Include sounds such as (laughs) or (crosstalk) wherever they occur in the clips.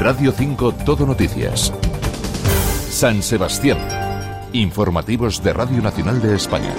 Radio 5 Todo Noticias. San Sebastián. Informativos de Radio Nacional de España.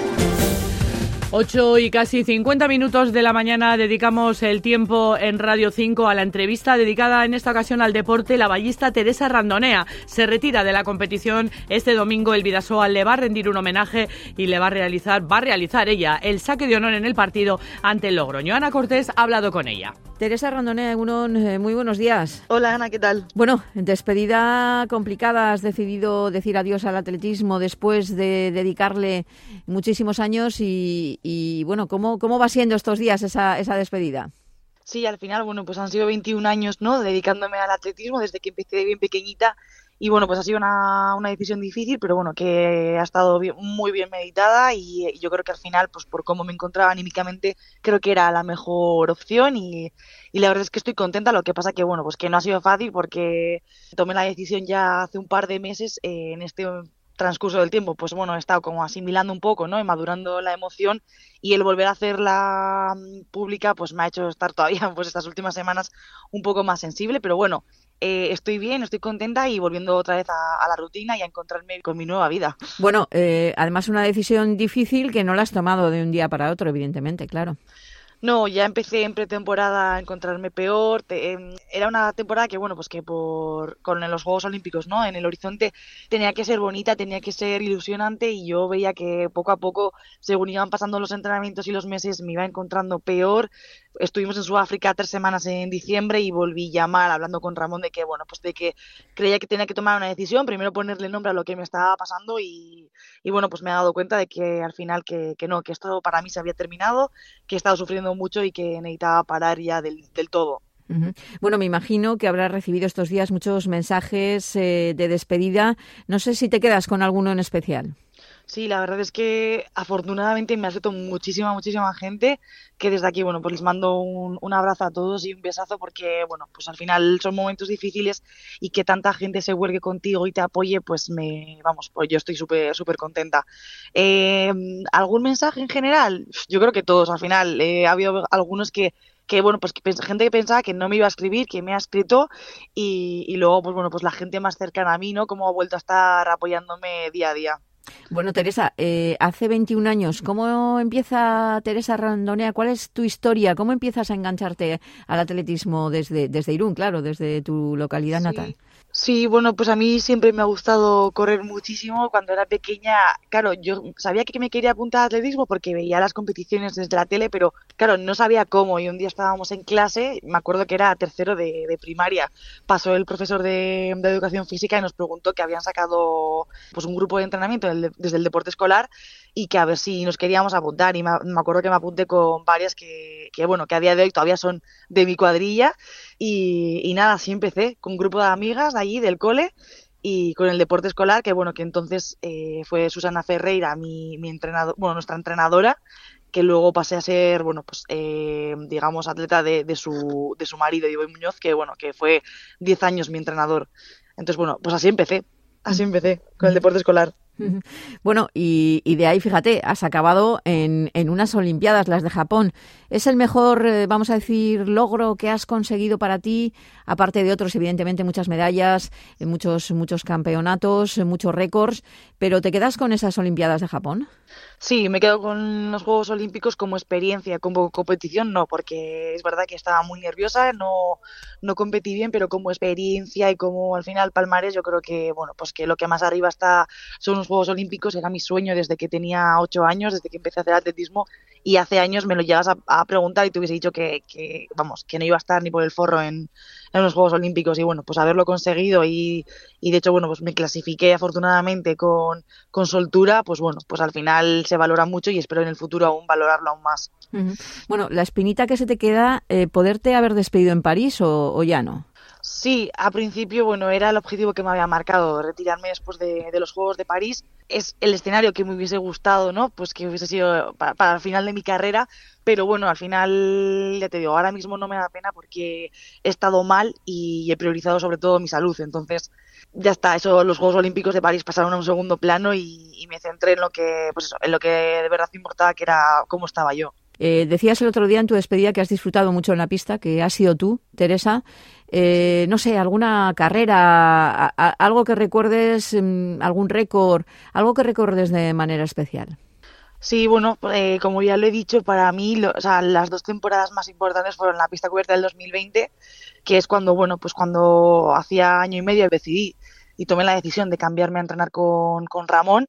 8 y casi 50 minutos de la mañana dedicamos el tiempo en Radio 5 a la entrevista dedicada en esta ocasión al deporte. La ballista Teresa Randonea se retira de la competición este domingo. El Vidasoa le va a rendir un homenaje y le va a realizar, va a realizar ella el saque de honor en el partido ante el Logroño. Ana Cortés ha hablado con ella. Teresa Randonea, eh, muy buenos días. Hola Ana, ¿qué tal? Bueno, despedida complicada. Has decidido decir adiós al atletismo después de dedicarle muchísimos años y, bueno, ¿cómo, ¿cómo va siendo estos días esa, esa despedida? Sí, al final, bueno, pues han sido 21 años, ¿no? Dedicándome al atletismo desde que empecé bien pequeñita y bueno, pues ha sido una, una decisión difícil, pero bueno, que ha estado muy bien meditada y, yo creo que al final, pues por cómo me encontraba anímicamente, creo que era la mejor opción y, y la verdad es que estoy contenta. Lo que pasa que, bueno, pues que no ha sido fácil porque tomé la decisión ya hace un par de meses eh, en este transcurso del tiempo, pues bueno, he estado como asimilando un poco, ¿no? Y madurando la emoción y el volver a hacerla mm, pública, pues me ha hecho estar todavía, (laughs) pues estas últimas semanas un poco más sensible, pero bueno, eh, estoy bien, estoy contenta y volviendo otra vez a, la rutina y a encontrarme con mi nueva vida. Bueno, eh, además una decisión difícil que no la has tomado de un día para otro, evidentemente, claro. No, ya empecé en pretemporada a encontrarme peor. Em, era una temporada que, bueno, pues que por con los Juegos Olímpicos, ¿no? En el horizonte tenía que ser bonita, tenía que ser ilusionante y yo veía que poco a poco, según iban pasando los entrenamientos y los meses, me iba encontrando peor. Estuvimos en Sudáfrica tres semanas en diciembre y volví a llamar hablando con Ramón de que, bueno, pues de que creía que tenía que tomar una decisión, primero ponerle nombre a lo que me estaba pasando y, y bueno, pues me he dado cuenta de que al final que, que no, que esto para mí se había terminado, que he estado sufriendo mucho y que necesitaba parar ya del, todo. Bueno, me imagino que habrás recibido estos días muchos mensajes eh, de despedida. No sé si te quedas con alguno en especial. Sí, la verdad es que afortunadamente me ha aceptado muchísima, muchísima gente que desde aquí, bueno, pues les mando un, abrazo a todos y un besazo porque, bueno, pues al final son momentos difíciles y que tanta gente se huelgue contigo y te apoye, pues me, vamos, pues yo estoy súper, súper contenta. Eh, ¿Algún mensaje en general? Yo creo que todos, al final, eh, ha habido algunos que que bueno, pues gente que pensaba que no me iba a escribir, que me ha escrito y, y luego, pues bueno, pues la gente más cercana a mí, ¿no? Como ha vuelto a estar apoyándome día a día. Bueno, Teresa, eh, hace 21 años, ¿cómo empieza Teresa Randonea? ¿Cuál es tu historia? ¿Cómo empiezas a engancharte al atletismo desde, desde Irún, claro, desde tu localidad natal? Sí, bueno, pues a mí siempre me ha gustado correr muchísimo. Cuando era pequeña, claro, yo sabía que me quería apuntar al atletismo porque veía las competiciones desde la tele, pero claro, no sabía cómo. Y un día estábamos en clase, me acuerdo que era tercero de, primaria. Pasó el profesor de, educación física y nos preguntó que habían sacado pues un grupo de entrenamiento desde el deporte escolar y que a ver si nos queríamos apuntar. Y me, acuerdo que me apunté con varias que, que, bueno, que a día de hoy todavía son de mi cuadrilla. Y, y nada, así empecé con un grupo de amigas de allí, del cole, y con el deporte escolar, que bueno, que entonces eh, fue Susana Ferreira, mi, mi entrenador, bueno, nuestra entrenadora, que luego pasé a ser, bueno, pues, eh, digamos, atleta de, de, su, de su marido, Ivo Muñoz, que bueno, que fue 10 años mi entrenador. Entonces, bueno, pues así empecé, así empecé, con el deporte escolar. Bueno, y, de ahí, fíjate, has acabado en, unas Olimpiadas, las de Japón. ¿Es el mejor, eh, vamos a decir, logro que has conseguido para ti? Aparte de otros, evidentemente, muchas medallas, eh, muchos, muchos campeonatos, eh, muchos récords, pero ¿te quedas con esas Olimpiadas de Japón? Sí, me quedo con los Juegos Olímpicos como experiencia, como competición no, porque es verdad que estaba muy nerviosa, no, no competí bien, pero como experiencia y como al final palmares, yo creo que, bueno, pues que lo que más arriba está son los Juegos Olímpicos, era mi sueño desde que tenía ocho años, desde que empecé a hacer atletismo, y hace años me lo llegas a, preguntar y te hubiese dicho que, que, vamos, que no iba a estar ni por el forro en, los Juegos Olímpicos y bueno, pues haberlo conseguido y, y de hecho, bueno, pues me clasifiqué afortunadamente con, con soltura, pues bueno, pues al final se valora mucho y espero en el futuro aún valorarlo aún más. Bueno, la espinita que se te queda, eh, ¿poderte haber despedido en París o, o ya no? Sí, a principio, bueno, era el objetivo que me había marcado, retirarme después de, los Juegos de París. Es el escenario que me hubiese gustado, ¿no? Pues que hubiese sido para, el final de mi carrera, pero bueno, al final, ya te digo, ahora mismo no me da pena porque he estado mal y he priorizado sobre todo mi salud. Entonces, ya está, eso, los Juegos Olímpicos de París pasaron a un segundo plano y, me centré en lo que, pues eso, en lo que de verdad importaba, que era cómo estaba yo. Eh, decías el otro día en tu despedida que has disfrutado mucho en la pista, que has sido tú, Teresa. Eh, no sé, alguna carrera, algo que recuerdes, mm, algún récord, algo que recuerdes de manera especial. Sí, bueno, eh, como ya lo he dicho, para mí o sea, las dos temporadas más importantes fueron la pista cubierta del 2020, que es cuando, bueno, pues cuando hacía año y medio decidí y tomé la decisión de cambiarme a entrenar con, con Ramón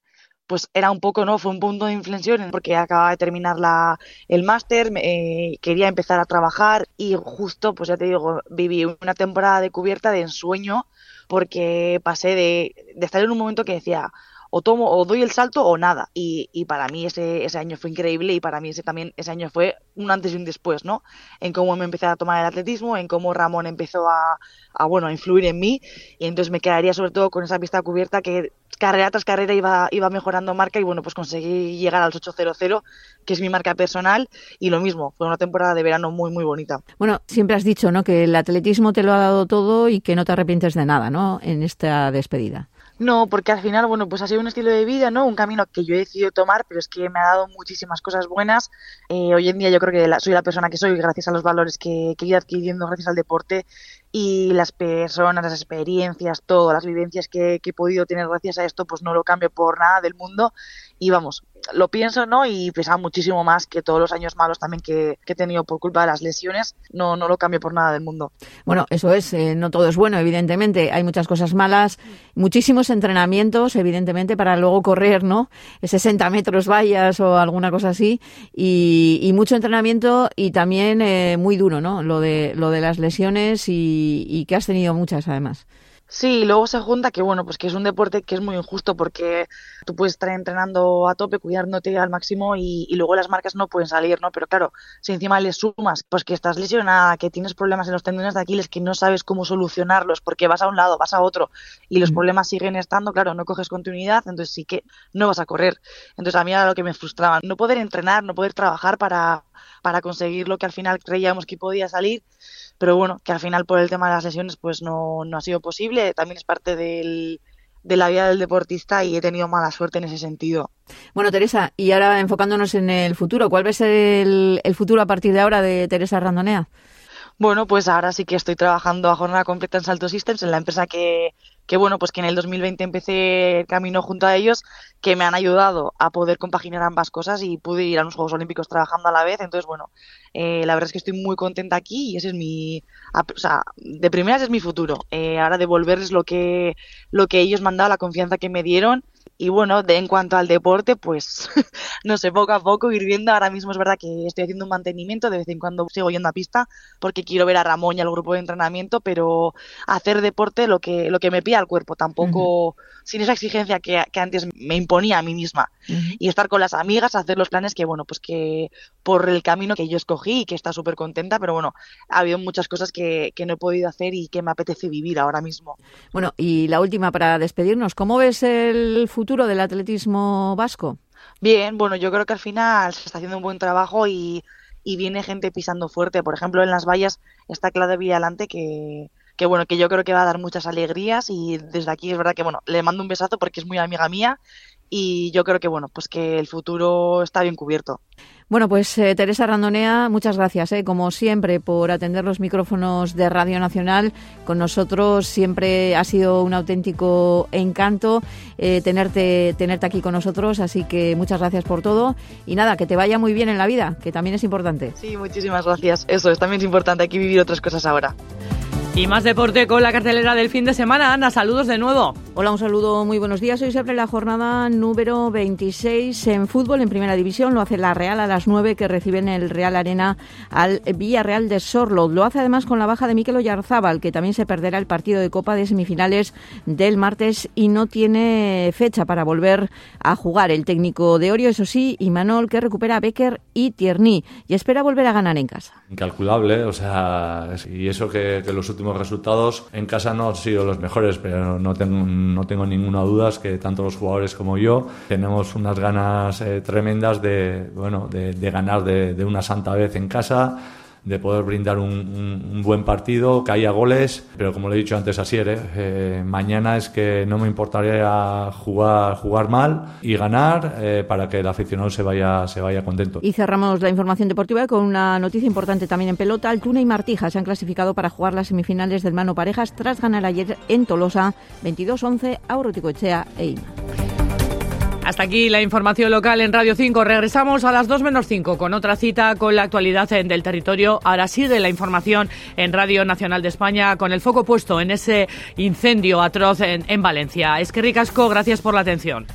pues era un poco, ¿no? Fue un punto de inflexión porque acababa de terminar la, el máster, eh, quería empezar a trabajar y justo, pues ya te digo, viví una temporada de cubierta de ensueño porque pasé de, de estar en un momento que decía, o tomo o doy el salto o nada. Y, y para mí ese, ese año fue increíble y para mí ese también ese año fue un antes y un después, ¿no? En cómo me empecé a tomar el atletismo, en cómo Ramón empezó a, bueno, a influir en mí y entonces me quedaría sobre todo con esa pista cubierta que carrera tras carrera iba, iba mejorando marca y bueno, pues conseguí llegar al 800, que es mi marca personal y lo mismo, fue una temporada de verano muy, muy bonita. Bueno, siempre has dicho, ¿no? Que el atletismo te lo ha dado todo y que no te arrepientes de nada, ¿no? En esta despedida. No, porque al final, bueno, pues ha sido un estilo de vida, ¿no? Un camino que yo he decidido tomar, pero es que me ha dado muchísimas cosas buenas. Eh, hoy en día yo creo que soy la persona que soy gracias a los valores que, que he ido adquiriendo gracias al deporte y las personas, las experiencias, todas las vivencias que, que, he podido tener gracias a esto, pues no lo cambio por nada del mundo. Y vamos, lo pienso, ¿no? Y pesa muchísimo más que todos los años malos también que, he tenido por culpa de las lesiones. No, no lo cambio por nada del mundo. Bueno, eso es, eh, no todo es bueno, evidentemente. Hay muchas cosas malas, muchísimos entrenamientos, evidentemente, para luego correr, ¿no? 60 metros vallas o alguna cosa así. Y, mucho entrenamiento y también eh, muy duro, ¿no? Lo de, lo de las lesiones y, y que has tenido muchas además. Sí, luego se junta que bueno, pues que es un deporte que es muy injusto porque tú puedes estar entrenando a tope, cuidándote al máximo y, luego las marcas no pueden salir, ¿no? Pero claro, si encima le sumas, pues que estás lesionada, que tienes problemas en los tendones de Aquiles, que no sabes cómo solucionarlos porque vas a un lado, vas a otro y los mm. problemas siguen estando, claro, no coges continuidad, entonces sí que no vas a correr. Entonces a mí era lo que me frustraba, no poder entrenar, no poder trabajar para, para conseguir lo que al final creíamos que podía salir pero bueno, que al final por el tema de las lesiones pues no, no ha sido posible, también es parte del, de la vida del deportista y he tenido mala suerte en ese sentido. Bueno, Teresa, y ahora enfocándonos en el futuro, ¿cuál va ser el, el futuro a partir de ahora de Teresa Randonea? Bueno, pues ahora sí que estoy trabajando a jornada completa en Salto Systems, en la empresa que, que bueno, pues que en el 2020 empecé el camino junto a ellos, que me han ayudado a poder compaginar ambas cosas y pude ir a los Juegos Olímpicos trabajando a la vez. Entonces, bueno, eh, la verdad es que estoy muy contenta aquí y ese es mi, o sea, de primeras es mi futuro. Eh, ahora devolverles lo que, lo que ellos me han dado, la confianza que me dieron y bueno, de en cuanto al deporte, pues (laughs) no sé, poco a poco ir viendo. Ahora mismo es verdad que estoy haciendo un mantenimiento, de vez en cuando sigo yendo a pista porque quiero ver a Ramón y al grupo de entrenamiento, pero hacer deporte lo que, lo que me pida el cuerpo, tampoco sin esa exigencia que, antes me imponía a mí misma. Y estar con las amigas, hacer los planes que, bueno, pues que por el camino que yo escogí y que está súper contenta, pero bueno, ha habido muchas cosas que, que no he podido hacer y que me apetece vivir ahora mismo. Bueno, y la última para despedirnos, ¿cómo ves el futuro? del atletismo vasco? Bien, bueno, yo creo que al final se está haciendo un buen trabajo y, viene gente pisando fuerte. Por ejemplo, en las vallas está Claudia Villalante que, que bueno, que yo creo que va a dar muchas alegrías y desde aquí es verdad que bueno, le mando un besazo porque es muy amiga mía y yo creo que bueno, pues que el futuro está bien cubierto. Bueno, pues eh, Teresa Randonea, muchas gracias, eh, como siempre, por atender los micrófonos de Radio Nacional. Con nosotros siempre ha sido un auténtico encanto eh, tenerte, tenerte aquí con nosotros, así que muchas gracias por todo. Y nada, que te vaya muy bien en la vida, que también es importante. Sí, muchísimas gracias. Eso es, también es importante aquí vivir otras cosas ahora. Y más deporte con la cartelera del fin de semana. Ana, saludos de nuevo. Hola, un saludo, muy buenos días. Hoy se abre la jornada número 26 en fútbol en Primera División. Lo hace la Real a las 9 que reciben el Real Arena al Villarreal de Sorlo. Lo hace además con la baja de Miquel Oyarzábal, que también se perderá el partido de Copa de semifinales del martes y no tiene fecha para volver a jugar. El técnico de Orio, eso sí, y Manol, que recupera a Becker y Tierney y espera volver a ganar en casa. Incalculable, o sea, y eso que, que los últimos últimos resultados en casa no han sido los mejores, pero no tengo, no tengo ninguna duda es que tanto los jugadores como yo tenemos unas ganas eh, tremendas de, bueno, de, ganar de, una santa vez en casa. De poder brindar un, buen partido, que haya goles, pero como le he dicho antes a eh, mañana es que no me importaría jugar, jugar mal y ganar eh, para que el aficionado se vaya, se vaya contento. Y cerramos la información deportiva con una noticia importante también en pelota. Altuna y Martija se han clasificado para jugar las semifinales del Mano Parejas tras ganar ayer en Tolosa 22-11 a Echea e. Hasta aquí la información local en Radio 5. Regresamos a las 2 menos 5 con otra cita con la actualidad del territorio. Ahora sigue la información en Radio Nacional de España con el foco puesto en ese incendio atroz en, Valencia. Es que ricasco, gracias por la atención.